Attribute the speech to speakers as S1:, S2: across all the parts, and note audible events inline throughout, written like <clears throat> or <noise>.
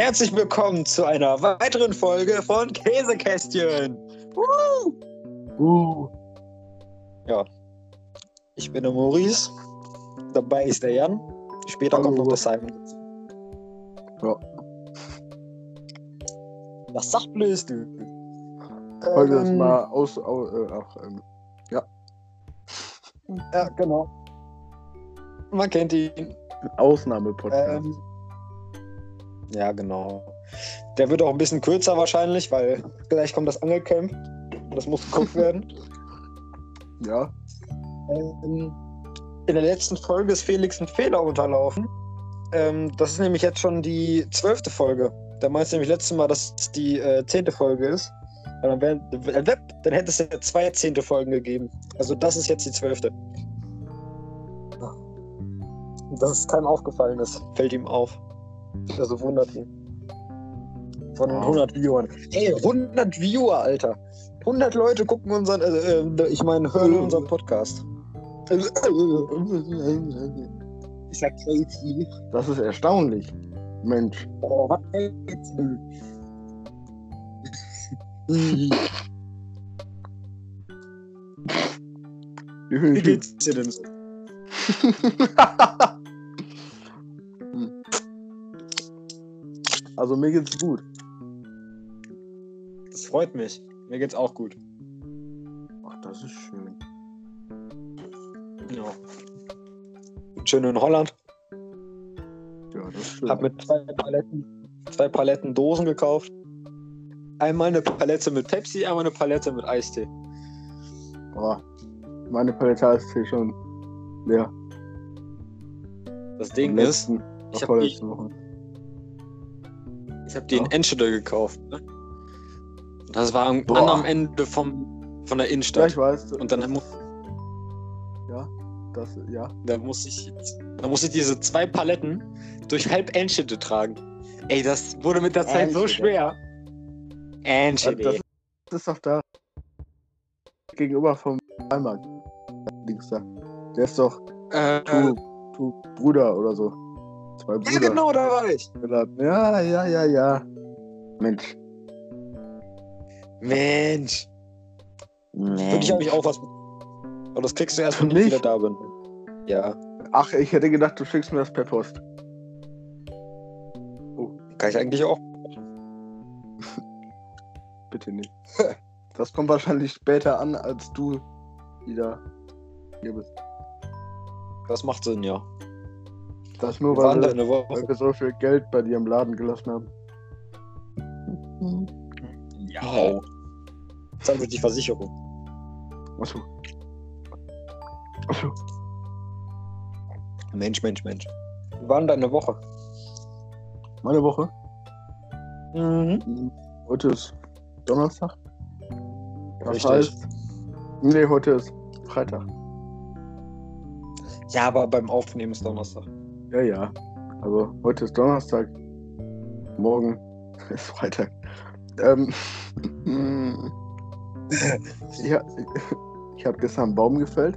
S1: Herzlich willkommen zu einer weiteren Folge von Käsekästchen. Woo!
S2: Uh,
S1: Ich bin der Maurice. Dabei ist der Jan. Später
S2: Hallo.
S1: kommt noch der Simon.
S2: Ja.
S1: Was sachblöst du?
S2: heute ist
S1: Ähm,
S2: mal aus. au- Äh, ach, ähm,
S1: Ja, genau. Man kennt ihn.
S2: Ausnahmepodcast.
S1: Ähm, ja, genau. Der wird auch ein bisschen kürzer wahrscheinlich, weil gleich kommt das Angelcamp. Das muss geguckt <laughs> werden.
S2: ja,
S1: Ähm, in der letzten Folge ist Felix ein Fehler unterlaufen. Ähm, das ist nämlich jetzt schon die zwölfte Folge. Da meinst du nämlich letztes Mal, dass es die äh, zehnte Folge ist. Dann, wär, äh, dann hätte es ja zwei zehnte Folgen gegeben. Also das ist jetzt die zwölfte. Dass es keinem aufgefallen ist, fällt ihm auf. Also wundert ihn. Von
S2: Ja.
S1: 100 Viewern. Ey, 100 Viewer, Alter. 100 Leute gucken unseren, äh, äh, ich meine, hören unseren Podcast. Ich sag crazy.
S2: das ist erstaunlich. Mensch.
S1: Oh, was? <laughs> Wie geht's dir denn so? <laughs>
S2: also mir geht's gut.
S1: Das freut mich. Mir geht's auch gut.
S2: Ach, das ist schön.
S1: Ja. Schön in Holland.
S2: Ja, das ist schön.
S1: Hab mit zwei Paletten, zwei Paletten Dosen gekauft. Einmal eine Palette mit Pepsi, einmal eine Palette mit Eistee.
S2: Boah, meine Palette ist hier schon leer.
S1: Das Ding ist, ich
S2: ich
S1: hab
S2: vorletzte Woche.
S1: Ich habe die in
S2: Ja.
S1: Enschede gekauft. Ne? Das war am
S2: Boah.
S1: anderen Ende vom, von der
S2: Ja,
S1: Innenstadt.
S2: ich weiß.
S1: Und dann, mu-
S2: Ja, das, ja.
S1: dann musste ich, dann musste ich diese zwei Paletten durch halb Enschede tragen. Ey, das wurde mit der Zeit so
S2: Enschede.
S1: schwer. Enschede.
S2: Das ist doch da. Gegenüber vom Heimat. Links da. Der ist doch
S1: äh,
S2: Tu, Tu Bruder oder so. Zwei Brüder.
S1: ja, genau, da war ich.
S2: Ja, ja, ja, ja. Mensch.
S1: Mensch. Für dich habe ich auch was. Aber das kriegst du erst, wenn ich wieder da bin. Ja.
S2: Ach, ich hätte gedacht, du schickst mir das per Post.
S1: Kann ich eigentlich auch. <laughs>
S2: Bitte nicht. <laughs> Das kommt wahrscheinlich später an, als du wieder hier bist.
S1: Das macht Sinn, ja.
S2: Das nur, weil, wir- weil wir so viel Geld bei dir im Laden gelassen haben.
S1: Ja. Zahlt wird die Versicherung.
S2: Achso. Achso.
S1: Mensch, Mensch, Mensch. Wir waren da eine Woche.
S2: Meine Woche.
S1: Mhm.
S2: Heute ist Donnerstag. Das
S1: Richtig.
S2: heißt. Nee, heute ist Freitag.
S1: Ja, aber beim Aufnehmen ist Donnerstag.
S2: Ja, ja. Also heute ist Donnerstag. Morgen <laughs> ist Freitag. Ähm, <laughs> ja, ich habe gestern einen Baum gefällt.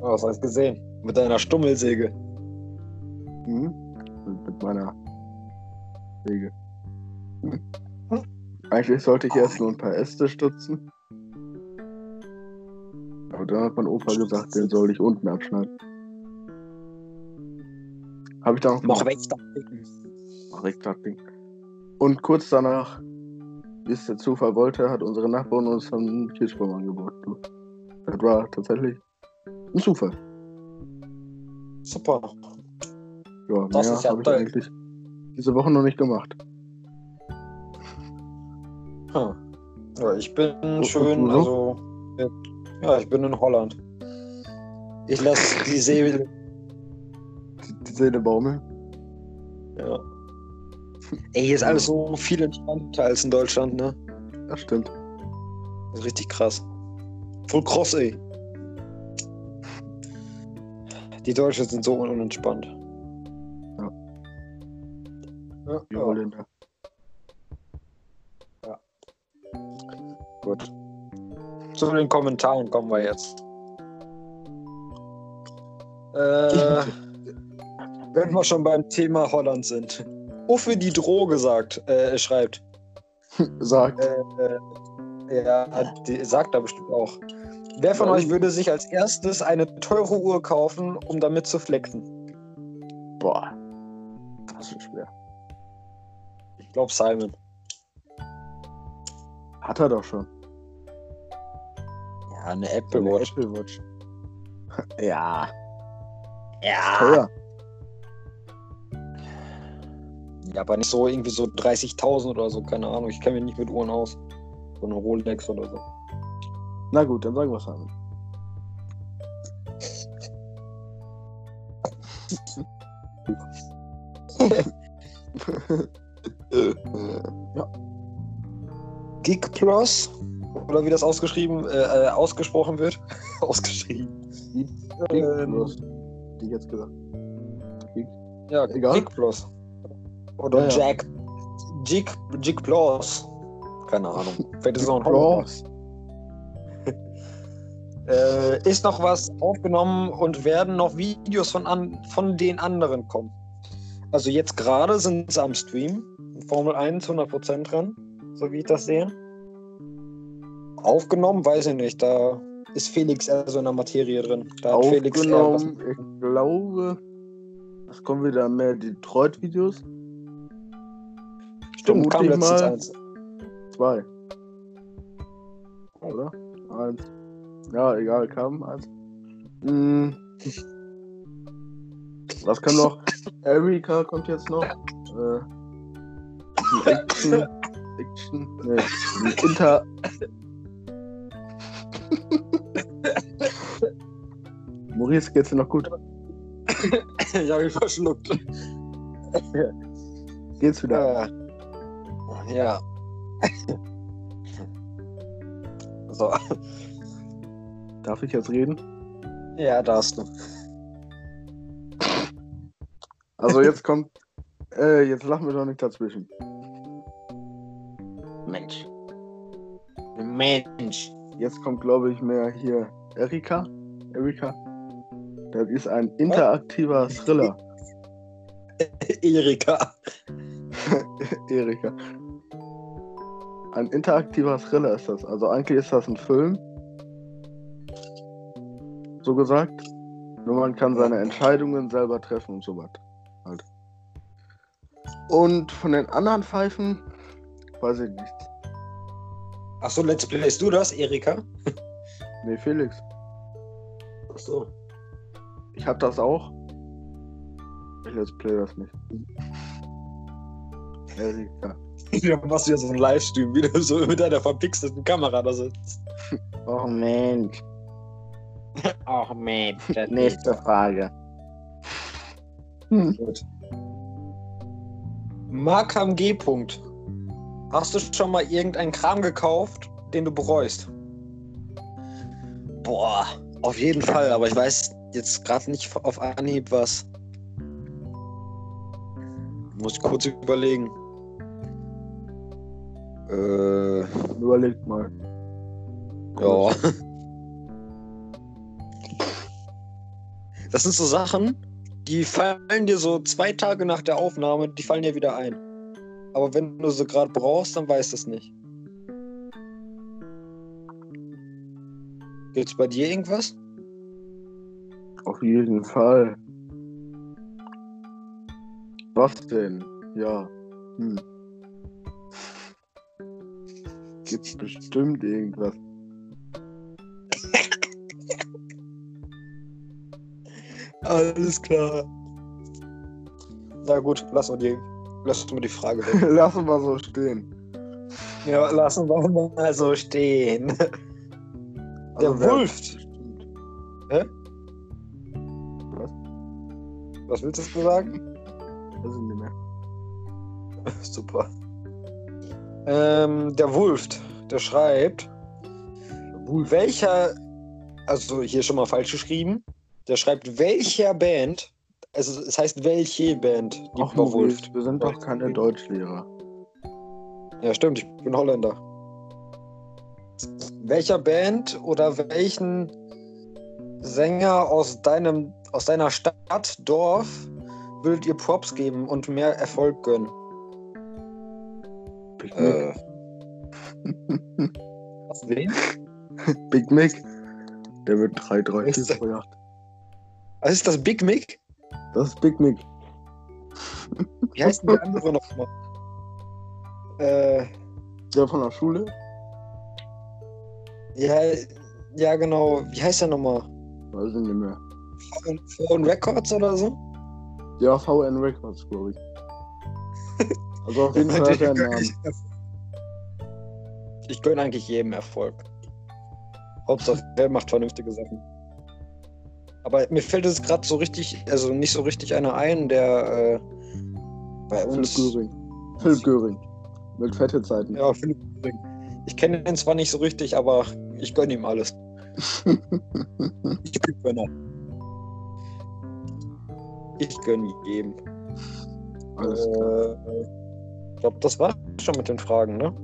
S1: Oh, was hast du gesehen? Mit deiner Stummelsäge.
S2: Mhm. Mit- Mit meiner Säge. Eigentlich sollte ich erst nur ein paar Äste stutzen. Aber dann hat mein Opa gesagt, den soll ich unten abschneiden. Habe ich dann noch
S1: Mach weg. da.
S2: Mach ich das Ding. Und kurz danach, wie es der Zufall wollte, hat unsere Nachbarin uns einen Kirschbaum angeboten. Das war tatsächlich ein Zufall.
S1: Super.
S2: Ja,
S1: Das
S2: mehr
S1: ist ja
S2: habe ich eigentlich diese Woche noch nicht gemacht.
S1: Hm. Ja, ich bin
S2: und
S1: schön, also. Ja, ich bin in Holland. Ich lasse die Säge.
S2: Seele baumeln.
S1: Ja. <laughs> Ey, hier ist alles so viel entspannter als in Deutschland, ne?
S2: Das stimmt.
S1: Das ist richtig krass. Voll kross, ey. Die Deutschen sind so unentspannt.
S2: Ja.
S1: Ja,
S2: Die
S1: ja.
S2: Holländer.
S1: Gut. Zu den Kommentaren kommen wir jetzt. <laughs> Äh, wenn wir schon beim Thema Holland sind. Uffe die Droge sagt, äh, schreibt. <laughs>
S2: Sagt.
S1: Äh, ja, die, sagt er bestimmt auch. Wer von euch würde sich als erstes eine teure Uhr kaufen, um damit zu flexen?
S2: Boah. Das ist schwer.
S1: Ich glaube Simon.
S2: Hat er doch schon.
S1: Ja, eine Apple
S2: Eine
S1: Watch.
S2: Apple Watch. <laughs> Ja.
S1: Ja.
S2: Teuer.
S1: Ja, aber nicht so irgendwie so 30.000 oder so, keine Ahnung. Ich kenne mich nicht mit Uhren aus. So eine Rolex oder so.
S2: Na gut, dann sagen wir Simon.
S1: Gig Plus oder wie das ausgeschrieben, äh, äh, ausgesprochen wird. <laughs> ausgeschrieben. Ähm,
S2: Los. Die jetzt gesagt.
S1: Ja,
S2: Egal.
S1: Gig Plus. Oder
S2: Ja, ja.
S1: Jack. Jig, Jig Plus. Keine Ahnung. Vielleicht ist es noch ein.
S2: Los. <laughs>
S1: Äh, ist noch was aufgenommen und werden noch Videos von, an, von den anderen kommen. Also jetzt gerade sind sie am Stream. Formel 1 100% dran, so wie ich das sehe. Aufgenommen, weiß ich nicht. Da ist Felix eher so in der Materie drin. Da hat Felix eher was-
S2: Aufgenommen, ich glaube, es kommen wieder mehr Detroit-Videos.
S1: Stimmt, kam letztens
S2: mal.
S1: eins.
S2: Zwei. Oder? Eins. Ja, egal, kam eins. Hm. Was kann noch? Erika kommt jetzt noch. Äh, Action. Action. Nee, Inter. Maurice, geht's dir noch gut?
S1: ich habe ihn verschluckt.
S2: Geht's wieder?
S1: Äh, ja. so,
S2: Darf ich jetzt reden?
S1: ja, darfst du.
S2: Also jetzt kommt. Äh, jetzt lachen wir doch nicht dazwischen.
S1: Mensch. Mensch.
S2: Jetzt kommt, glaube ich, mehr hier Erika. Erika. Das ist ein interaktiver Thriller. <laughs>
S1: Erika. <laughs>
S2: Erika. Ein interaktiver Thriller ist das. Also eigentlich ist das ein Film. So gesagt. Nur man kann seine Entscheidungen selber treffen und so was. Halt. Und von den anderen Pfeifen weiß ich nichts.
S1: Achso, Let's Playst du das, Erika? <laughs>
S2: Nee, Felix.
S1: Achso.
S2: Ich hab das auch. Ich let's play das nicht. Erika.
S1: Ja, machst du ja so einen Livestream, wie du so mit deiner verpixelten Kamera da sitzt.
S2: Oh Mensch.
S1: Ach Mensch.
S2: Nächste Frage. Hm.
S1: Gut. Mark am G-Punkt. Hast du schon mal irgendeinen Kram gekauft, den du bereust? Boah, auf jeden Fall, aber ich weiß jetzt gerade nicht auf Anhieb was. Muss ich kurz überlegen. Äh,
S2: Überlegt mal.
S1: ja. <laughs> Das sind so Sachen, die fallen dir so zwei Tage nach der Aufnahme, die fallen dir wieder ein. Aber wenn du sie gerade brauchst, dann weißt du es nicht. Gibt's bei dir irgendwas?
S2: Auf jeden Fall. Was denn? Ja. Hm. Gibt's bestimmt irgendwas. <laughs>
S1: Alles klar. Na gut, lassen wir die, lassen wir die Frage weg.
S2: Lassen wir so stehen.
S1: ja, lassen wir mal so stehen. <laughs> Der
S2: Also wer-
S1: Wulf.
S2: Bestimmt.
S1: Hä?
S2: Was?
S1: Was willst du sagen?
S2: Weiß ich nicht mehr. <laughs>
S1: Super. Ähm, der Wulft, der schreibt, welcher, also hier schon mal falsch geschrieben, der schreibt, welcher Band, also es heißt welche Band, die
S2: Ach,
S1: Wulft.
S2: wir sind doch keine Deutschlehrer.
S1: Ja, stimmt, ich bin Holländer. Welcher Band oder welchen Sänger aus deinem, aus deiner Stadt, Dorf würdet ihr Props geben und mehr Erfolg gönnen?
S2: Big Mac.
S1: Äh. <laughs> Was wen? <laughs>
S2: Big Mac. Der wird 3,30
S1: Ist der-
S2: pro Jahr.
S1: Was ist das Big Mick?
S2: Das ist Big Mac.
S1: Wie heißt denn der andere nochmal? Äh,
S2: Der von der Schule?
S1: ja, ja, genau. Wie heißt der nochmal?
S2: Weiß ich nicht mehr.
S1: Phone Records oder so?
S2: Ja, VN Records, glaube ich. <laughs> Also auf jeden Fall er einen Namen.
S1: Ich gönne eigentlich jedem Erfolg. Hauptsache, er macht vernünftige Sachen. Aber mir fällt es gerade so richtig, also nicht so richtig einer ein, der äh, bei
S2: Philipp
S1: uns.
S2: Göring. Philipp Göring. Mit fette Zeiten.
S1: Ja, Philipp Göring. Ich kenne ihn zwar nicht so richtig, aber ich gönne ihm alles. <laughs> Ich bin Gönner. Ich gönne jedem.
S2: Alles klar.
S1: Äh, ich glaube, das war schon mit den Fragen, ne?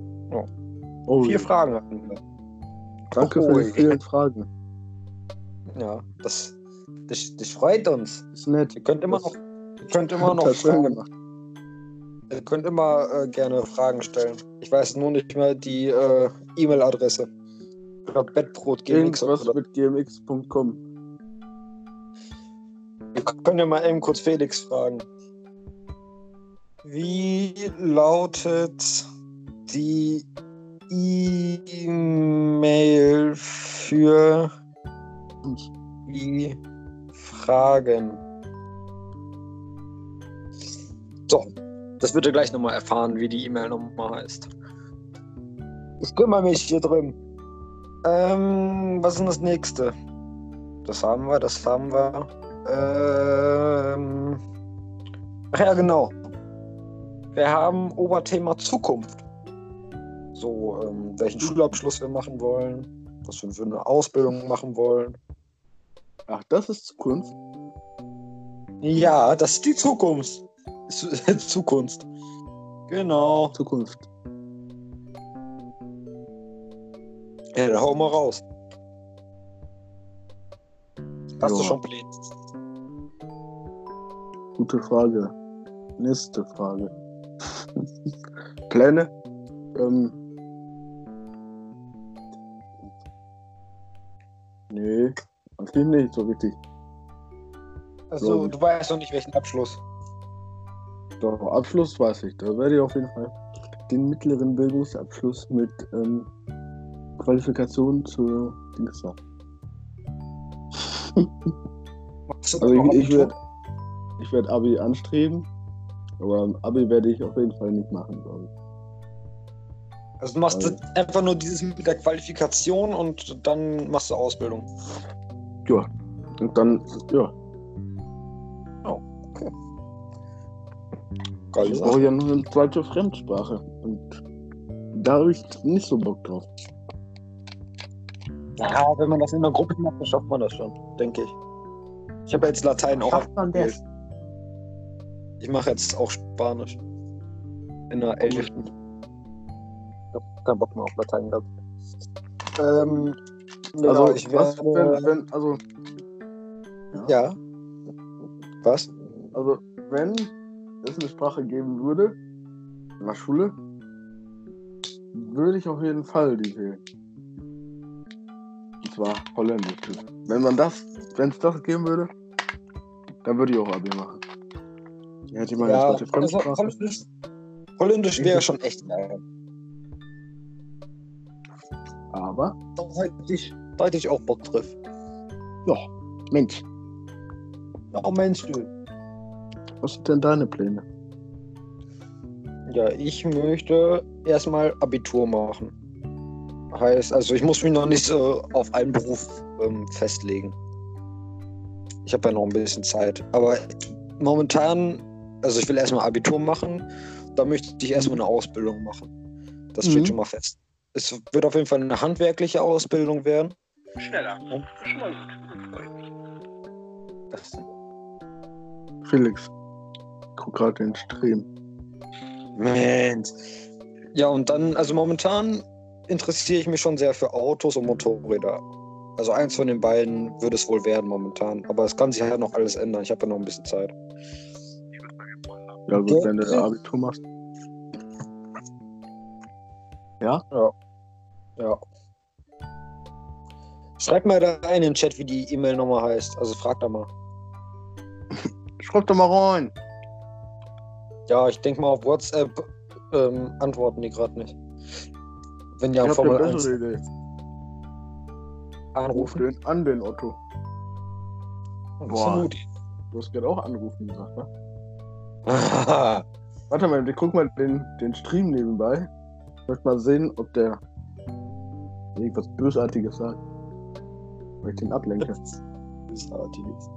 S2: Oh,
S1: Vier
S2: ja.
S1: Fragen hatten wir.
S2: Danke für
S1: Oh,
S2: die vielen Fragen.
S1: Ja, das, das, das freut uns.
S2: Ist nett.
S1: Ihr könnt immer
S2: Das-
S1: noch, ihr könnt immer noch fragen.
S2: gemacht.
S1: Ihr könnt immer äh, gerne Fragen stellen. Ich weiß nur nicht mehr die äh, E-Mail-Adresse. Ich glaube, Bettbrot GMX
S2: Irgendwas
S1: oder
S2: mit gmx.com.
S1: Wir können ja mal eben kurz Felix fragen. Wie lautet die E-Mail für die Fragen? So, das wird ihr gleich nochmal erfahren, wie die E-Mail nochmal heißt. Ich kümmere mich hier drin. Ähm, was ist denn das nächste? Das haben wir, das haben wir. Ähm, ach ja, genau. Wir haben Oberthema Zukunft. So, ähm, welchen Schulabschluss wir machen wollen, was wir für eine Ausbildung machen wollen.
S2: Ach, das ist Zukunft.
S1: Ja, das ist die Zukunft. Zu- <laughs> Zukunft. Genau.
S2: Zukunft.
S1: Ja, dann hau mal raus. Hast du
S2: Ja.
S1: schon Pläne?
S2: Gute Frage. Nächste Frage. Pläne? Ähm. Nee, eigentlich nicht so richtig.
S1: Also,
S2: Ja.
S1: du weißt noch nicht, welchen Abschluss.
S2: Doch, Abschluss weiß ich. Da werde ich auf jeden Fall den mittleren Bildungsabschluss mit ähm, Qualifikation zur Dings Also
S1: noch
S2: ich, ich
S1: Abitur?
S2: werde ich werd Abi anstreben, aber Abi werde ich auf jeden Fall nicht machen, glaube ich.
S1: Also du machst
S2: Also-
S1: einfach nur dieses mit der Qualifikation und dann machst du Ausbildung.
S2: Ja. Und dann, ja,
S1: Geile
S2: ich brauche ja noch eine zweite Fremdsprache. Und da habe ich nicht so Bock drauf.
S1: Ja, wenn man das in einer Gruppe macht, dann schafft man das schon, denke ich. Ich habe jetzt Latein auch
S2: Schafft man das?
S1: Ich mache jetzt auch Spanisch. In der 11. Ich hab keinen Bock mehr auf Latein gehabt. Ähm,
S2: Also,
S1: also ich
S2: was,
S1: werde...
S2: wenn, wenn, also,
S1: ja. Was?
S2: also, wenn es eine Sprache geben würde, in der Schule, würde ich auf jeden Fall die wählen. Und zwar Holländisch. Wenn man das, wenn es das geben würde, dann würde ich auch Abi machen. Hätte ich meine
S1: Ja,
S2: zweite
S1: also
S2: Fremdsprache.
S1: Holländisch, Holländisch wäre schon echt geil.
S2: Aber,
S1: Da hätte ich, da hätte ich auch Bock drauf.
S2: ja, Mensch,
S1: Oh Mensch, du.
S2: was sind denn deine Pläne?
S1: Ja, ich möchte erstmal Abitur machen. Heißt, also ich muss mich noch nicht so auf einen Beruf ähm, festlegen. Ich habe ja noch ein bisschen Zeit. Aber momentan, also ich will erstmal Abitur machen, da möchte ich erstmal eine Ausbildung machen. Das steht
S2: Mhm.
S1: schon mal fest. Es wird auf jeden Fall eine handwerkliche Ausbildung werden.
S3: Schneller. Schon mal gut.
S1: Das,
S2: Felix, guck gerade den Stream.
S1: Mensch. Ja, und dann, also momentan interessiere ich mich schon sehr für Autos und Motorräder. Also eins von den beiden würde es wohl werden momentan. Aber es kann sich halt noch alles ändern. Ich habe ja noch ein bisschen Zeit.
S2: Ja gut,
S1: Ja.
S2: wenn du Abitur machst. Ja?
S1: Ja. Schreib mal da in den Chat, wie die E-Mail-Nummer heißt. Also frag da mal. <laughs>
S2: Schreib doch mal rein.
S1: Ja, ich denke mal auf WhatsApp ähm, antworten die gerade nicht. Wenn ja
S2: ich
S1: Formel
S2: eine
S1: 1
S2: bessere Idee. Ruf
S1: anrufen.
S2: den an, den Otto.
S1: Das
S2: Boah. hast gerade auch anrufen gesagt, ne? <laughs> Warte mal, wir gucken mal den, den Stream nebenbei. Ich möchte mal sehen, ob der irgendwas Bösartiges sagt. Weil ich den ablenke. <laughs>
S1: Bösartiges.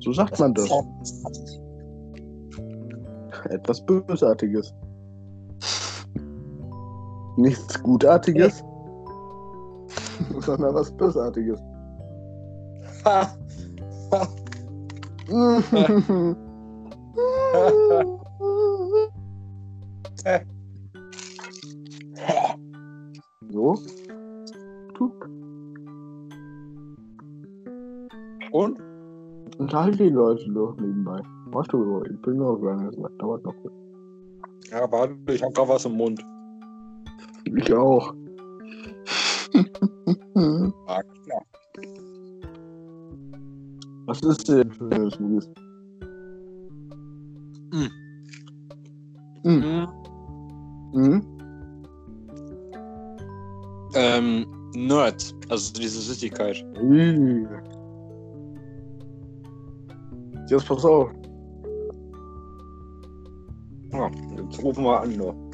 S2: So sagt man das. Etwas Bösartiges. <laughs> Nichts Gutartiges, sondern was Bösartiges. So.
S1: Und?
S2: Unterhalte die Leute doch nebenbei. Machst du, ich bin noch gegangen, das dauert noch kurz.
S1: Ja, warte, ich hab grad was im Mund.
S2: Ich auch.
S1: Ah, klar.
S2: Was ist denn schönes, Luis?
S4: Mhm.
S2: Mhm.
S4: Ähm, Nerd, also diese Süßigkeit.
S2: Ih. Jetzt pass auf.
S1: Ja, jetzt rufen wir an. Nur.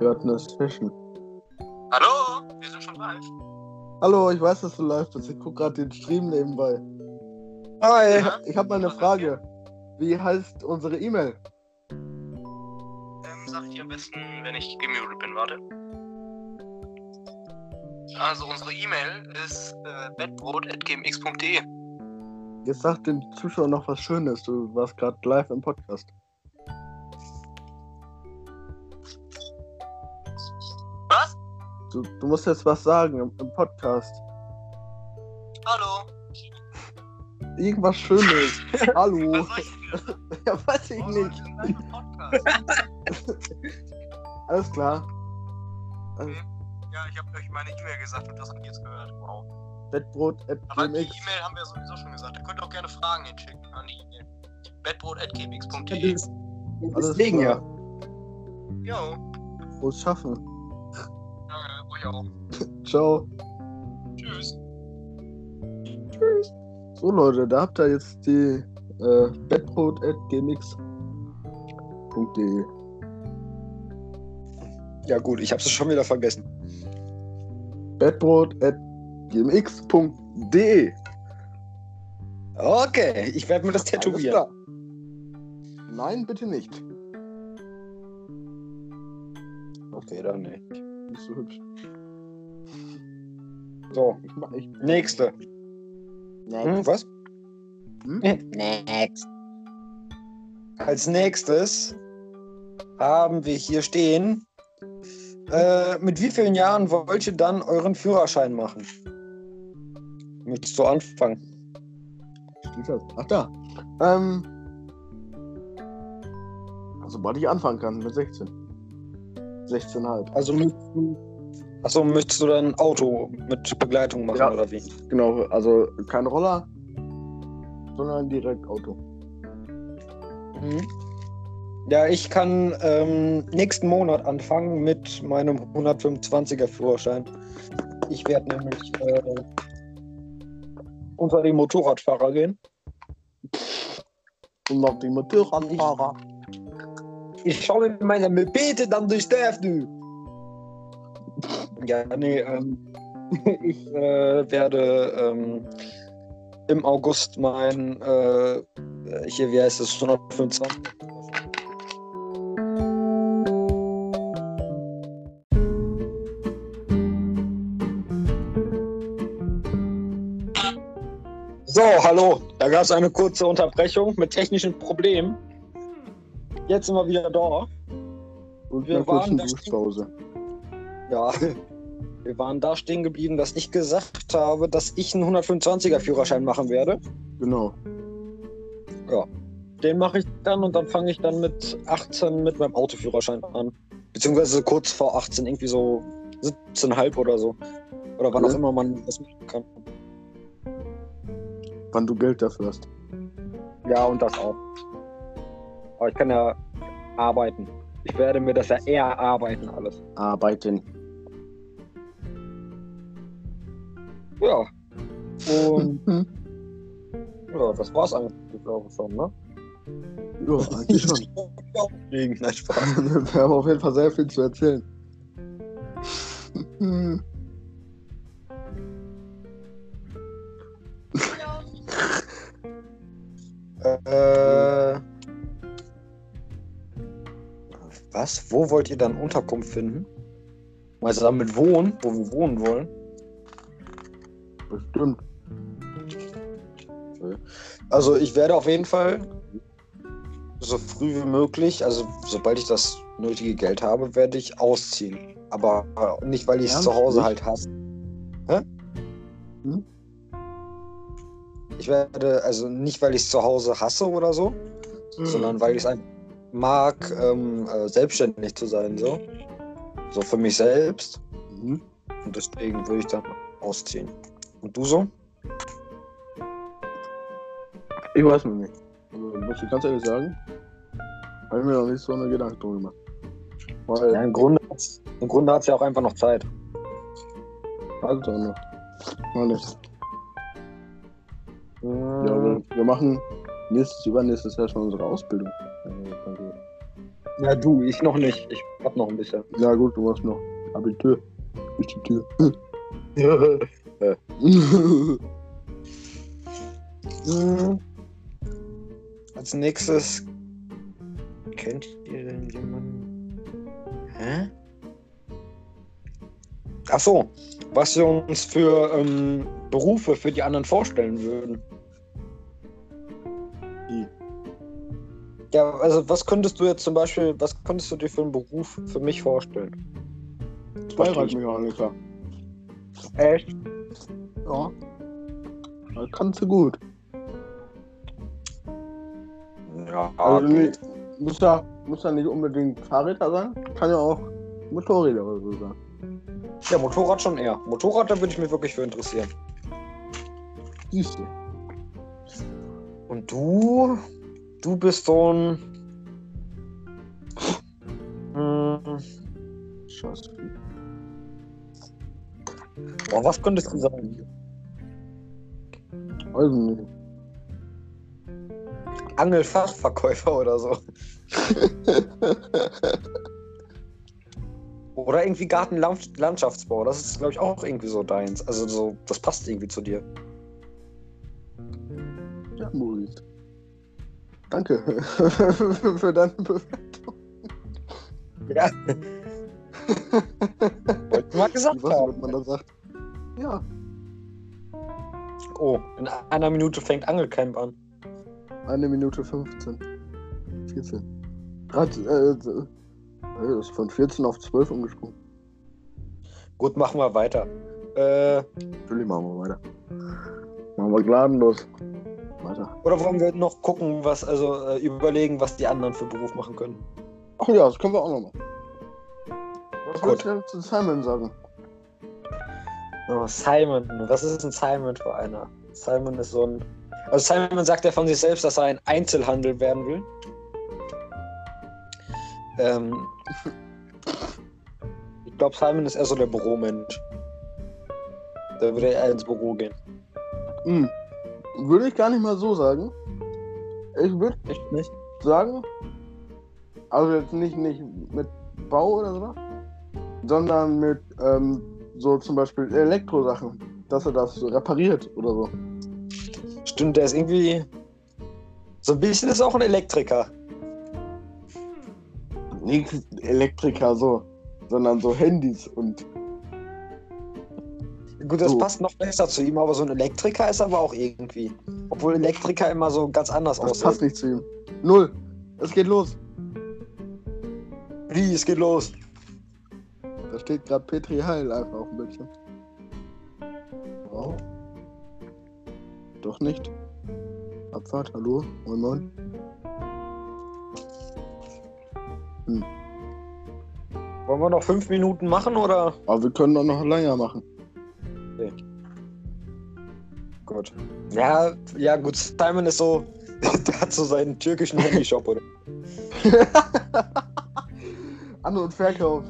S2: Eine Session.
S3: Hallo? Wir sind schon live.
S2: Hallo, ich weiß, dass du live bist. Ich guck gerade den Stream nebenbei.
S1: Hi.
S3: Ja?
S2: Ich habe mal eine Frage. Wie heißt unsere E-Mail?
S3: Ähm, sag ich dir am besten, wenn ich gemutet bin, warte. Also unsere E-Mail ist äh, bettbrot.gmx.de.
S2: Jetzt sag den Zuschauern noch was Schönes. Du warst gerade live im Podcast. Du, du musst jetzt was sagen im, im Podcast.
S3: Hallo?
S2: Irgendwas Schönes. <laughs> Hallo.
S3: Was soll ich denn <laughs>
S2: ja, weiß ich
S3: Warum
S2: nicht.
S3: ich? <laughs>
S2: Alles klar. Also,
S3: Ja, ich habe euch meine E-Mail gesagt und das habt ihr jetzt gehört. Wow.
S2: Bettbrot at
S3: Aber die. E-Mail haben wir sowieso schon gesagt. Ihr könnt auch gerne Fragen hinschicken an die E-Mail. bettbrot.gmx.de.
S1: Deswegen ja.
S3: Jo,
S2: Frohes Schaffen.
S3: Danke, euch auch.
S2: Ciao.
S3: Tschüss.
S2: So Leute, da habt ihr jetzt die äh, bettbrot at gmx.de.
S1: Ja gut, ich hab's schon wieder vergessen.
S2: Bettbrot at gmx.de.
S1: Okay, ich werde mir das tätowieren.
S2: Nein, bitte nicht.
S1: Okay, dann nicht.
S2: Nicht so hübsch.
S1: So,
S2: Ich mach ich.
S1: nächste. Hm, was?
S2: Hm?
S1: Next. Als nächstes haben wir hier stehen, äh, mit wie vielen Jahren wollt ihr dann euren Führerschein machen? Möchtest du anfangen?
S2: Steht das? Ach da. Ähm. Sobald ich anfangen kann, mit 16. 16,5.
S1: Also möchtest du, achso, möchtest du dann Auto mit Begleitung machen
S2: Ja.
S1: oder wie?
S2: Genau, also kein Roller, sondern direkt Auto.
S1: Mhm. Ja, ich kann ähm, nächsten Monat anfangen mit meinem 125er Führerschein. Ich werde nämlich äh, unter die Motorradfahrer gehen.
S2: Und noch die Motorradfahrer.
S1: Ich schaue mit meiner Mopete dann durch Dörf, du. Ja, nee, ähm, <laughs> ich äh, werde ähm, im August mein, äh, hier, wie heißt es, 125. So, hallo. Da gab es eine kurze Unterbrechung mit technischen Problemen. jetzt sind wir wieder da.
S2: Und
S1: Wir
S2: kurzen
S1: waren da
S2: Duschpause.
S1: Ja. <laughs> Wir waren da stehen geblieben, dass ich gesagt habe, dass ich einen 125er Führerschein machen werde.
S2: Genau.
S1: Den mache ich dann und dann fange ich dann mit 18 mit meinem Autoführerschein an. Beziehungsweise kurz vor 18, irgendwie so 17,5 oder so. Oder wann
S2: Ja.
S1: auch immer man das machen kann.
S2: Wann du Geld dafür hast.
S1: Ja, und das auch. Aber ich kann ja arbeiten. Ich werde mir das ja eher arbeiten alles.
S2: Arbeiten.
S1: Ja. Und <laughs> ja, das war's eigentlich, glaube ich schon, ne?
S2: Ja, eigentlich schon. <laughs>
S1: Nein, Spaß. <laughs>
S2: Wir haben auf jeden Fall sehr viel zu erzählen.
S1: Äh, was? Wo wollt ihr dann Unterkunft finden? Meinst du damit wohnen, wo wir wohnen wollen?
S2: Bestimmt.
S1: Also ich werde auf jeden Fall so früh wie möglich, also sobald ich das nötige Geld habe, werde ich ausziehen. Aber nicht, weil ich es zu? Hause halt hasse. Hä?
S2: Hm?
S1: Ich werde, also nicht, weil ich es zu Hause hasse oder so, sondern weil ich es einfach mag, ähm, äh, selbstständig zu sein, so. So für mich selbst.
S2: Mhm.
S1: Und deswegen würde ich dann ausziehen. Und du so?
S2: Ich weiß noch nicht. Also, muss ich ganz ehrlich sagen, habe ich mir noch nicht so eine Gedanken drum gemacht. Weil,
S1: Ja, im Grunde, im Grunde hat es ja auch einfach noch Zeit.
S2: also noch. Noch nicht. Ja,
S1: Ja,
S2: wir, wir machen nächstes, übernächstes Jahr schon unsere Ausbildung.
S1: ja, du, ich noch nicht. Ich hab noch ein bisschen.
S2: Ja gut, du machst noch Abitur. Durch die Tür. <laughs>
S1: Mhm. <laughs> Als nächstes. Kennt ihr denn jemanden? Hä? Ach so, was wir uns für ähm, Berufe für die anderen vorstellen würden. Ja, also was könntest du jetzt zum Beispiel, was könntest du dir für einen Beruf für mich vorstellen?
S2: Zweiradmechaniker.
S1: Echt?
S2: Ja. Das kannst du gut.
S1: Ja,
S2: Also nicht, muss, ja, muss ja nicht unbedingt Fahrräder sein. Kann ja auch Motorräder oder so sein.
S1: ja, Motorrad schon eher. Motorrad, da würde ich mich wirklich für interessieren.
S2: Siehst du.
S1: Und du, du bist so ein.
S2: Scheiße.
S1: Boah, was könntest du sagen?
S2: Weiß nicht.
S1: Angelfachverkäufer oder so. <laughs> Oder irgendwie Gartenlandschaftsbau. Das ist, glaube ich, auch irgendwie so deins. Also so, das passt irgendwie zu dir.
S2: Ja, Maurice. Danke <laughs> für deine Bewertung.
S1: Ja. <laughs> Wollte ich mal gesagt
S2: Ich weiß nicht, was
S1: haben.
S2: man da sagt. Ja,
S1: Oh, in einer Minute fängt Angelcamp an.
S2: eine Minute 15. 14. Grad, äh, das ist von 14 auf 12 umgesprungen.
S1: Gut, machen wir weiter. Äh,
S2: Natürlich machen wir weiter. Machen wir gnadenlos. Weiter.
S1: oder wollen wir noch gucken, was, also äh, überlegen, was die anderen für Beruf machen können?
S2: Ach ja, das können wir auch noch machen. Was
S1: Gut.
S2: willst du denn zu Simon sagen?
S1: Oh, Simon, was ist ein Simon für einer? Simon ist so ein. Also Simon sagt ja von sich selbst, dass er ein Einzelhandel werden will. Ähm, <laughs> ich glaube, Simon ist eher so der Büromensch. Da würde er eher ins Büro gehen.
S2: Hm. Würde ich gar nicht mal so sagen. Ich würde
S1: Echt nicht?
S2: sagen, also jetzt nicht, nicht mit Bau oder so, sondern mit ähm, so zum Beispiel Elektrosachen, dass er das repariert oder so.
S1: Stimmt, der ist irgendwie. So ein bisschen ist auch ein Elektriker.
S2: Nicht Elektriker so, sondern so Handys und
S1: Gut, das
S2: So.
S1: passt noch besser zu ihm, aber so ein Elektriker ist aber auch irgendwie. Obwohl Elektriker immer so ganz anders
S2: das
S1: aussehen.
S2: passt nicht zu ihm. Null. Es geht los.
S1: Wie, es geht los.
S2: Da steht gerade Petri Heil einfach auf dem Bildschirm.
S1: Oh.
S2: Doch nicht. Abfahrt, hallo, moin moin.
S1: Wollen wir noch fünf Minuten machen oder?
S2: Aber wir können doch noch länger machen.
S1: Gut. Ja, ja, gut. Simon ist so, <laughs> der hat so seinen türkischen Handyshop, oder? <laughs>
S2: An- und Verkauf.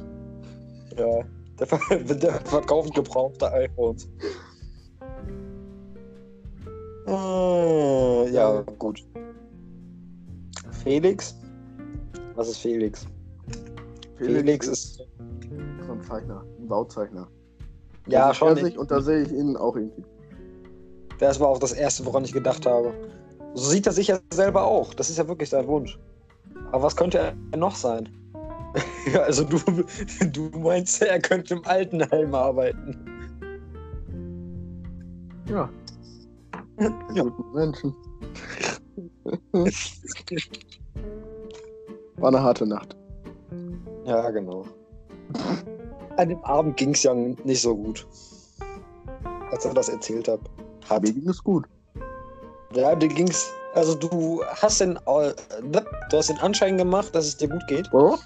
S1: Ja. Der, ver <laughs> der verkauft gebrauchte iPhones. Äh, ja, gut. Felix? Was ist Felix? Felix, ist.
S2: so ein Zeichner, ein Bauzeichner.
S1: Ja, schon.
S2: Sich, und da sehe ich ihn auch irgendwie.
S1: Das war auch das Erste, woran ich gedacht habe. So sieht er sich ja selber auch. Das ist ja wirklich sein Wunsch. Aber was könnte er noch sein? <laughs> ja, also du, du meinst, er könnte im Altenheim arbeiten.
S2: Ja.
S1: Ja.
S2: Guten Menschen. <laughs> War eine harte Nacht.
S1: Ja, genau. An dem Abend ging es ja nicht so gut. Als er das erzählt hat. hat.
S2: Mir ging es gut.
S1: Ja, dir ging's. Also du hast den, äh, du hast den Anschein gemacht, dass es dir gut geht.
S2: Oh?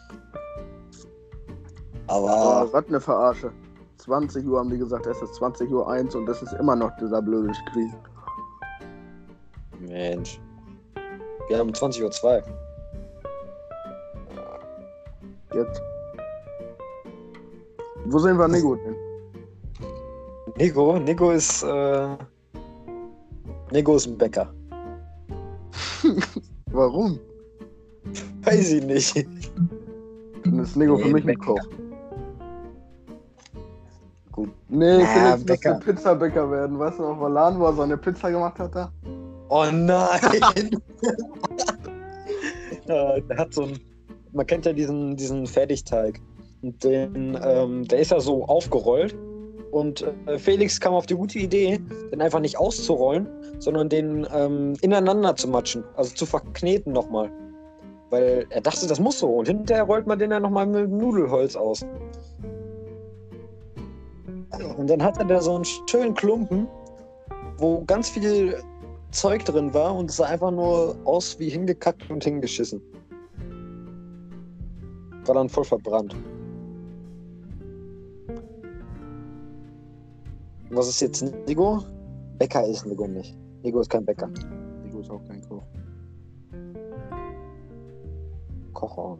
S1: Aber
S2: Aber was eine Verarsche. 20 Uhr haben die gesagt, es ist 20 Uhr 1 und das ist immer noch dieser blöde Screen.
S1: Mensch. Wir haben 20.02 Uhr.
S2: Jetzt. Wo sehen wir Nico denn?
S1: Nico, Nico ist, äh, Nico ist ein Bäcker. <laughs>
S2: Warum?
S1: Weiß ich nicht.
S2: Dann ist Nico für
S1: Nee,
S2: mich ein
S1: Bäcker.
S2: Koch. Nee,
S1: Ja,
S2: Felix
S1: Bäcker.
S2: müsste Pizzabäcker werden. Weißt du noch, mal Laden, wo er seine Pizza gemacht hat da?
S1: Oh nein! <laughs> äh, der hat so ein. Man kennt ja diesen, diesen Fertigteig. Und den, ähm, der ist ja so aufgerollt. Und äh, Felix kam auf die gute Idee, den einfach nicht auszurollen, sondern den ähm, ineinander zu matschen. Also zu verkneten nochmal. Weil er dachte, das muss so. Und hinterher rollt man den ja nochmal mit Nudelholz aus. Und dann hatte der so einen schönen Klumpen, wo ganz viel Zeug drin war und es sah einfach nur aus wie hingekackt und hingeschissen. War dann voll verbrannt. Was ist jetzt Nigo? Bäcker ist Nigo nicht. Nigo ist kein Bäcker.
S2: Nico ist auch kein Koch.
S1: Koch auch.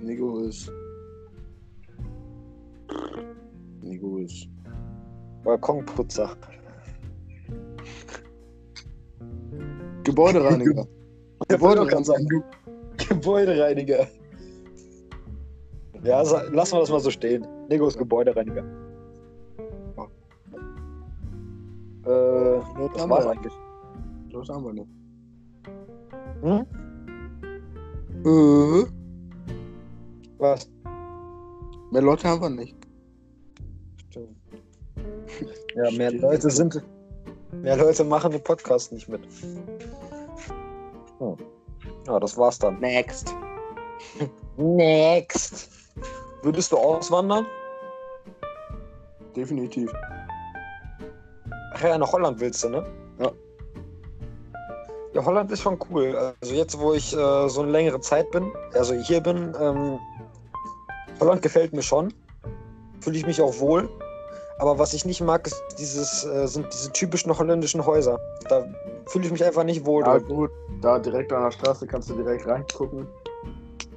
S2: Nico ist. Nico ist.
S1: Balkonputzer. <laughs>
S2: Gebäudereiniger. <laughs>
S1: Du Gebäudereiniger. Ja, lassen wir das mal so stehen. Nigo ist Gebäudereiniger. Äh, das
S2: haben
S1: war's
S2: wir.
S1: eigentlich.
S2: Los haben wir nicht.
S1: Hm?
S2: Äh,
S1: Was?
S2: mehr Leute haben wir nicht.
S1: Ja, mehr Leute sind. Mehr Leute machen den Podcast nicht mit. Hm. Ja, das war's dann.
S2: Next.
S1: Next. Würdest du auswandern?
S2: Definitiv.
S1: Ach ja, nach Holland willst du, ne?
S2: Ja.
S1: Ja, Holland ist schon cool. Also jetzt, wo ich äh, so eine längere Zeit bin, also hier bin, ähm, Holland gefällt mir schon. Fühle ich mich auch wohl. Aber was ich nicht mag, ist dieses, äh, sind diese typischen holländischen Häuser. Da fühle ich mich einfach nicht wohl
S2: Ja,
S1: drin.
S2: gut. Da direkt an der Straße kannst du direkt reingucken.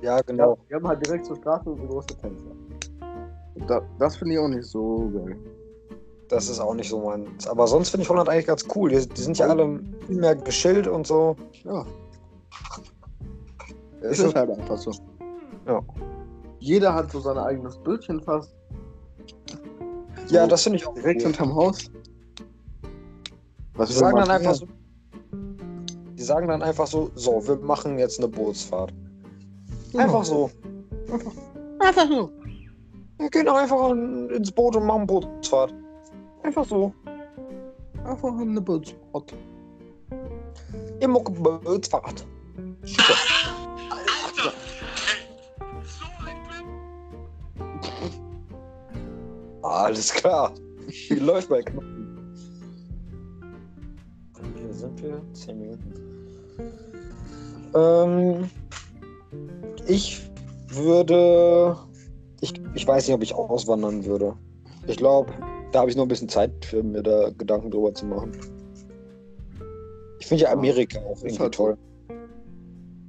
S1: Ja, genau.
S2: Ja, wir haben halt direkt zur Straße und große Fenster. Da, das finde ich auch nicht so geil.
S1: Das ist auch nicht so meins. Aber sonst finde ich Holland eigentlich ganz cool. Die, die sind ja alle viel mehr geschillt und so.
S2: Ja,
S1: Es
S2: es ist halt einfach so.
S1: Ja.
S2: Jeder hat so sein eigenes Bildchen fast.
S1: Ja, das finde ich auch
S2: Direkt hinterm Haus. Was
S1: Die sagen dann einfach so. Die sagen dann einfach so, so, wir machen jetzt eine Bootsfahrt.
S2: Genau.
S1: Einfach so.
S2: Einfach so.
S1: Wir gehen einfach in, ins Boot und machen Bootsfahrt. Einfach so.
S2: Einfach eine Bootsfahrt.
S1: Ihr macht Bootsfahrt.
S3: Alter!
S1: Alles klar. Wie läuft bei Knochen? Hier sind wir. 10 Minuten. Ähm, ich würde. Ich, ich weiß nicht, ob ich auswandern würde. Ich glaube, da habe ich noch ein bisschen Zeit für mir da Gedanken drüber zu machen. Ich finde ja Amerika auch irgendwie
S2: halt
S1: toll.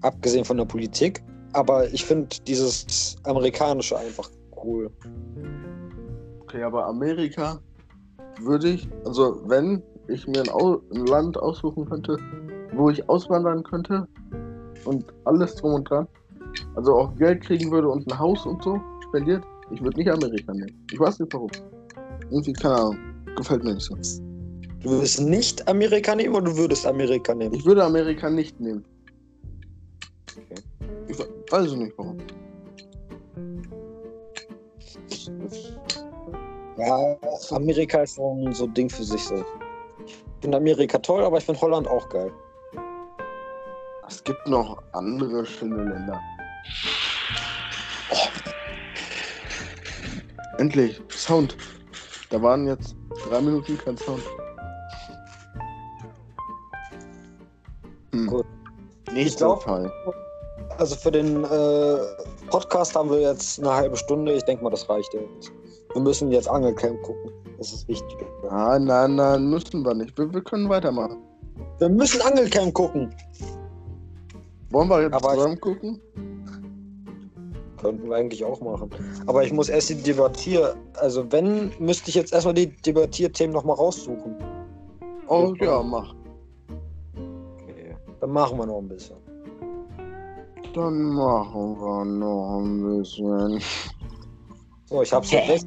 S1: Abgesehen von der Politik. Aber ich finde dieses Amerikanische einfach cool.
S2: Okay, aber Amerika würde ich, also wenn ich mir ein, Au ein Land aussuchen könnte, wo ich auswandern könnte und alles drum und dran, also auch Geld kriegen würde und ein Haus und so spendiert, ich würde nicht Amerika nehmen. Ich weiß nicht warum. Irgendwie, keine Ahnung, gefällt mir nicht so.
S1: Du würdest nicht Amerika nehmen oder du würdest Amerika nehmen?
S2: Ich würde Amerika nicht nehmen.
S1: Okay.
S2: Ich we- weiß nicht warum.
S1: Ja, Amerika ist so ein so ein Ding für sich so. Ich finde Amerika toll, aber ich finde Holland auch geil.
S2: Es gibt noch andere schöne Länder. Oh. Endlich, Sound. Da waren jetzt drei Minuten kein Sound. Hm.
S1: Gut.
S2: Nicht
S1: Ich glaub-
S2: Fall.
S1: Also für den äh, Podcast haben wir jetzt eine halbe Stunde. Ich denke mal, das reicht jetzt. Wir müssen jetzt Angelcamp gucken. Das ist wichtig.
S2: Ah, nein, nein, müssen wir nicht. Wir, wir können weitermachen.
S1: Wir müssen Angelcamp gucken.
S2: Wollen wir jetzt
S1: Aber
S2: zusammen gucken?
S1: Könnten wir eigentlich auch machen. Aber ich muss erst die Debattier. Also wenn, müsste ich jetzt erstmal die Debattierthemen nochmal raussuchen.
S2: Oh ja, mach.
S1: Okay. Dann machen wir noch ein bisschen.
S2: Dann machen wir noch ein bisschen.
S1: So, ich hab's jetzt recht.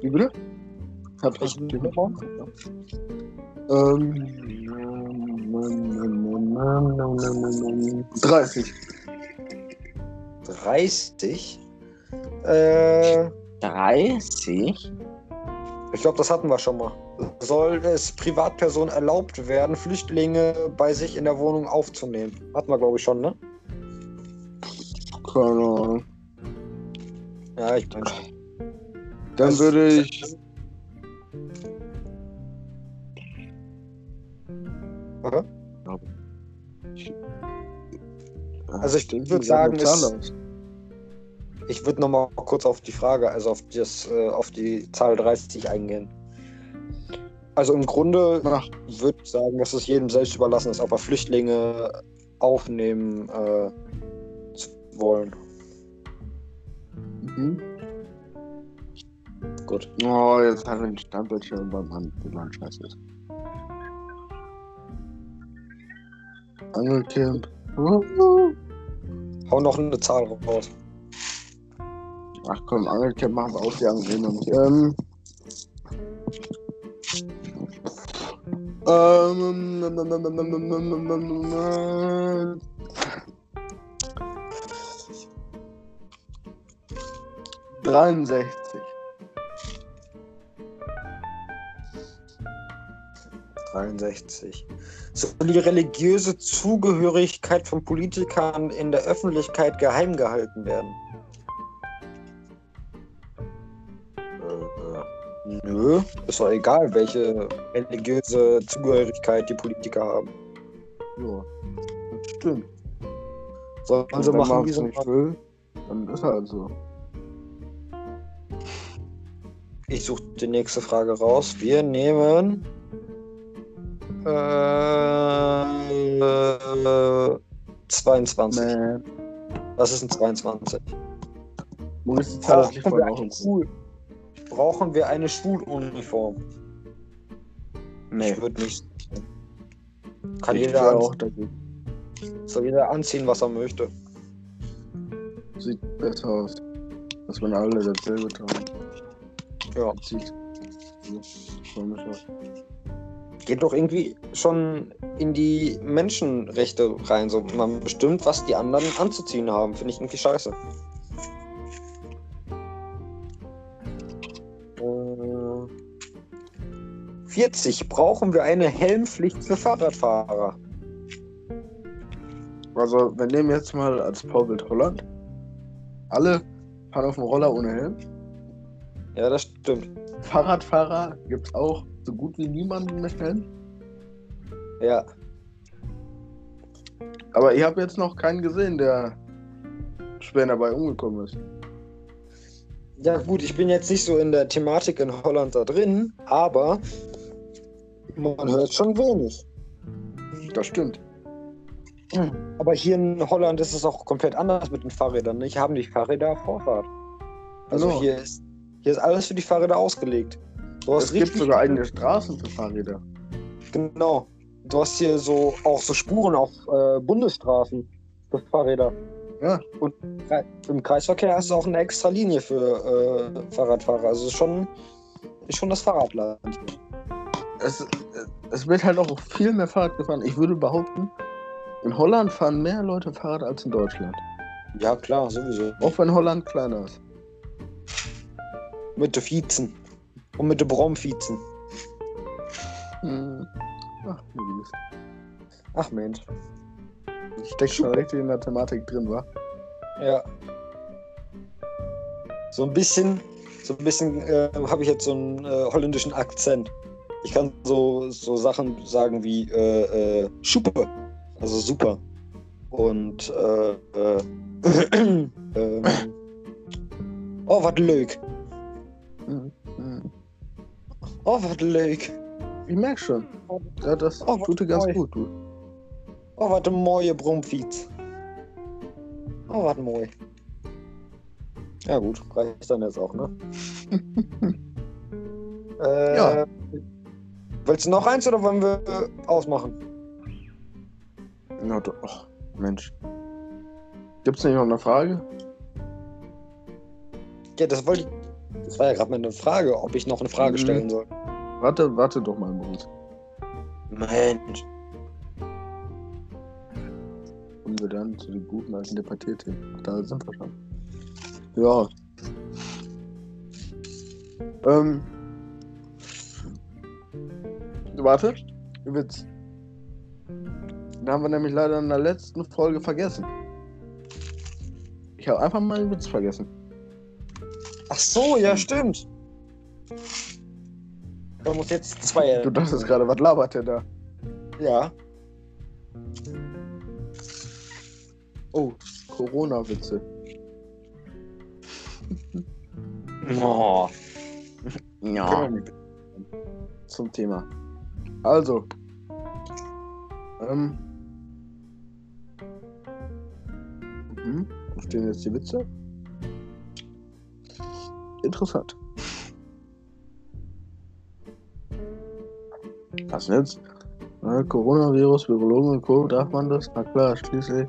S2: Wie bitte? Hab ich
S1: Welche Nummer?
S2: Ähm. 30.
S1: 30. Äh,
S2: 30?
S1: ich glaube, das hatten wir schon mal. Soll es Privatpersonen erlaubt werden, Flüchtlinge bei sich in der Wohnung aufzunehmen? Hatten wir, glaube ich, schon, ne?
S2: Keine Ahnung.
S1: Ja, ich meine.
S2: Dann würde ich.
S1: Aha. Also ich
S2: Denken
S1: würd
S2: Sie
S1: sagen,
S2: aus.
S1: Ich würde noch mal kurz auf die Frage, also auf, das, äh, auf die Zahl 30 eingehen. Also im Grunde würde ich sagen, dass es jedem selbst überlassen ist, ob er Flüchtlinge aufnehmen äh, zu wollen.
S2: Mhm.
S1: Gut.
S2: Oh, jetzt haben wir den Stempelschirm beim Anland. Scheiße. Angelcamp. Uh.
S1: Hau noch eine Zahl raus.
S2: Ach komm, Angelcamp machen wir auch die Angel noch nicht. Ähm. Ähm. 63.
S1: 63. Soll die religiöse Zugehörigkeit von Politikern in der Öffentlichkeit geheim gehalten werden? Äh, nö, ist doch egal, welche religiöse Zugehörigkeit die Politiker haben.
S2: Ja, stimmt.
S1: Sollen sie machen, wie sie
S2: will, dann ist halt so.
S1: Ich suche die nächste Frage raus. Wir nehmen. Äh, äh, 22.
S2: Man.
S1: Was ist ein 22?
S2: Wo ist die Zahl, dass ich
S1: Brauchen wir, eine Schul Brauchen wir eine Schuluniform?
S2: Nee.
S1: Ich würde nicht. Kann
S2: ich
S1: jeder
S2: auch dagegen.
S1: soll jeder anziehen, was er möchte.
S2: Sieht besser aus. Dass man alle dasselbe tragen.
S1: Ja.
S2: Sieht so komisch aus.
S1: Geht doch irgendwie schon in die Menschenrechte rein. So, man bestimmt, was die anderen anzuziehen haben. Finde ich irgendwie scheiße. Äh, 40. Brauchen wir eine Helmpflicht für Fahrradfahrer?
S2: Also, wir nehmen jetzt mal als Vorbild Holland. Alle fahren auf dem Roller ohne Helm.
S1: Ja, das stimmt.
S2: Fahrradfahrer gibt's auch so gut wie niemanden mehr kennen.
S1: Ja.
S2: Aber ich habe jetzt noch keinen gesehen, der schwer dabei umgekommen ist.
S1: Ja, gut, ich bin jetzt nicht so in der Thematik in Holland da drin, aber man hört schon wenig.
S2: Das stimmt.
S1: Aber hier in Holland ist es auch komplett anders mit den Fahrrädern. Nicht haben die Fahrräder Vorfahrt. Also
S2: Genau.
S1: hier ist hier ist alles für die Fahrräder ausgelegt. Du hast
S2: Es gibt sogar eigene Straßen für Fahrräder.
S1: Genau. Du hast hier so auch so Spuren auf äh, Bundesstraßen für Fahrräder.
S2: Ja.
S1: Und im Kreisverkehr du auch eine extra Linie für äh, Fahrradfahrer. Also ist schon ist schon das Fahrradland.
S2: Es, es wird halt auch viel mehr Fahrrad gefahren. Ich würde behaupten, in Holland fahren mehr Leute Fahrrad als in Deutschland.
S1: Ja klar, sowieso.
S2: Auch wenn Holland kleiner ist.
S1: Mit den Viezen. Und mit den Bromviezen.
S2: Hm. Ach, Liebes.
S1: Ach Mensch.
S2: Steckt schon richtig in der Thematik drin, wa?
S1: Ja. So ein bisschen, so ein bisschen äh, habe ich jetzt so einen äh, holländischen Akzent. Ich kann so, so Sachen sagen wie äh, äh, Schuppe, also super. Und äh, äh, <clears throat> ähm, oh, was leuk.
S2: Hm. Hm.
S1: Oh, was leuk.
S2: Ich merk schon. Ja, das
S1: Oh,
S2: tut dir ganz
S1: neu.
S2: gut, du.
S1: Oh, wat een mooie bromfiets. Oh, wat mooi. Ja gut, reicht dann jetzt auch, ne? <laughs> äh,
S2: Ja.
S1: Willst du noch eins oder wollen wir äh, ausmachen?
S2: Na doch. Och, Mensch. Gibt's nicht noch eine Frage?
S1: Ja, das wollte ich. Das war ja gerade meine Frage, ob ich noch eine Frage
S2: Mhm.
S1: stellen soll.
S2: Warte, warte doch mal, Moritz.
S1: Mensch.
S2: Kommen wir dann zu den guten alten Debattierthemen. Da sind wir schon. Ja. Ähm. Warte. Witz. Den haben wir nämlich leider in der letzten Folge vergessen. Ich habe einfach mal den Witz vergessen.
S1: Ach so, ja, stimmt. Da muss jetzt zwei.
S2: Du dachtest gerade, was labert der da?
S1: Ja.
S2: Oh, Corona-Witze. <laughs>
S1: Oh.
S2: Ja. Zum Thema. Also. Ähm. Mhm. Wo stehen jetzt die Witze? Interessant. Was jetzt? Äh, Coronavirus, Virologen und Co. Darf man das? Na klar, schließlich.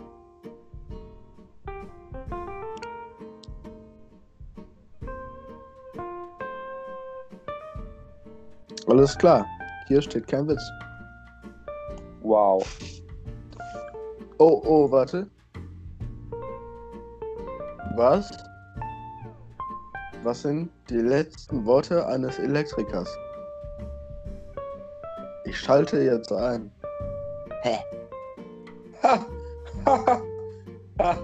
S2: Alles klar. Hier steht kein Witz.
S1: Wow.
S2: Oh, oh, warte. Was? Was sind die letzten Worte eines Elektrikers? Ich schalte jetzt ein.
S1: Ha. Ha. ha.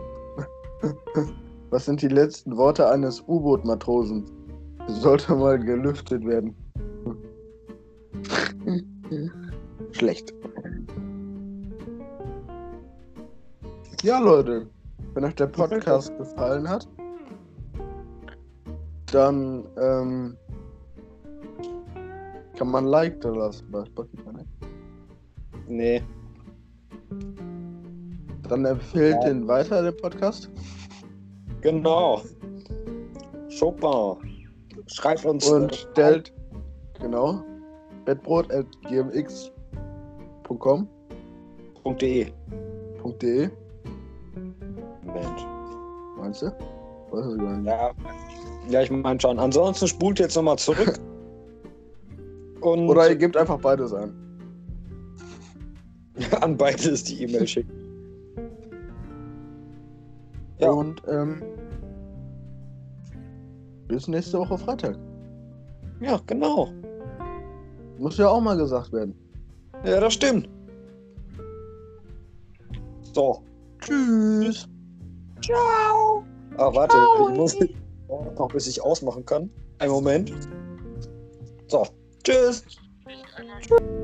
S2: Was sind die letzten Worte eines U-Boot-Matrosen? Sollte mal gelüftet werden. Schlecht. Ja, Leute. Wenn euch der Podcast gefallen hat, dann ähm, kann man ein Like da lassen bei Spotify. Ne?
S1: Nee.
S2: Dann empfehlt
S1: Ja.
S2: den weiter, den Podcast.
S1: Genau. Super. Schreibt uns
S2: Und
S1: äh,
S2: stellt, genau, bettbrot.gmx.com
S1: .de.
S2: .de,
S1: Mensch.
S2: meinst du? Weiß ich gar nicht.
S1: Ja. Ja, ich meine schon. Ansonsten spult jetzt nochmal zurück. <laughs> Und
S2: Oder ihr gebt einfach beides ein. <laughs>
S1: an beides die E-Mail <laughs> schicken. Ja.
S2: Und ähm, bis nächste Woche Freitag.
S1: Ja, genau.
S2: Muss ja auch mal gesagt werden.
S1: Ja, das stimmt. So.
S2: Tschüss.
S1: Ciao. Ah, warte. Ich muss <laughs> noch, bis ich ausmachen kann. Ein Moment. So, tschüss.
S3: Einmal